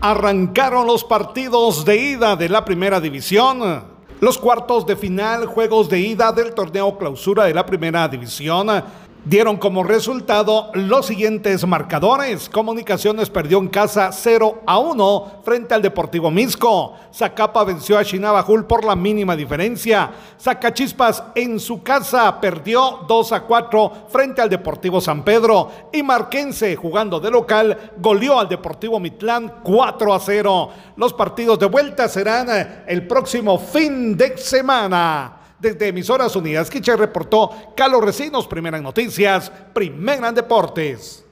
Arrancaron los partidos de ida de la primera división. Los cuartos de final, juegos de ida del torneo clausura de la primera división dieron como resultado los siguientes marcadores. Comunicaciones perdió en casa 0 a 1 frente al Deportivo Misco. Zacapa venció a Chinabajul por la mínima diferencia. Zacachispas en su casa perdió 2 a 4 frente al Deportivo San Pedro. Y Marquense, jugando de local, goleó al Deportivo Mitlán 4 a 0. Los partidos de vuelta serán el próximo fin de semana. Desde Emisoras Unidas, Quiche reportó Carlos Recinos, Primera en Noticias, Primera Deportes.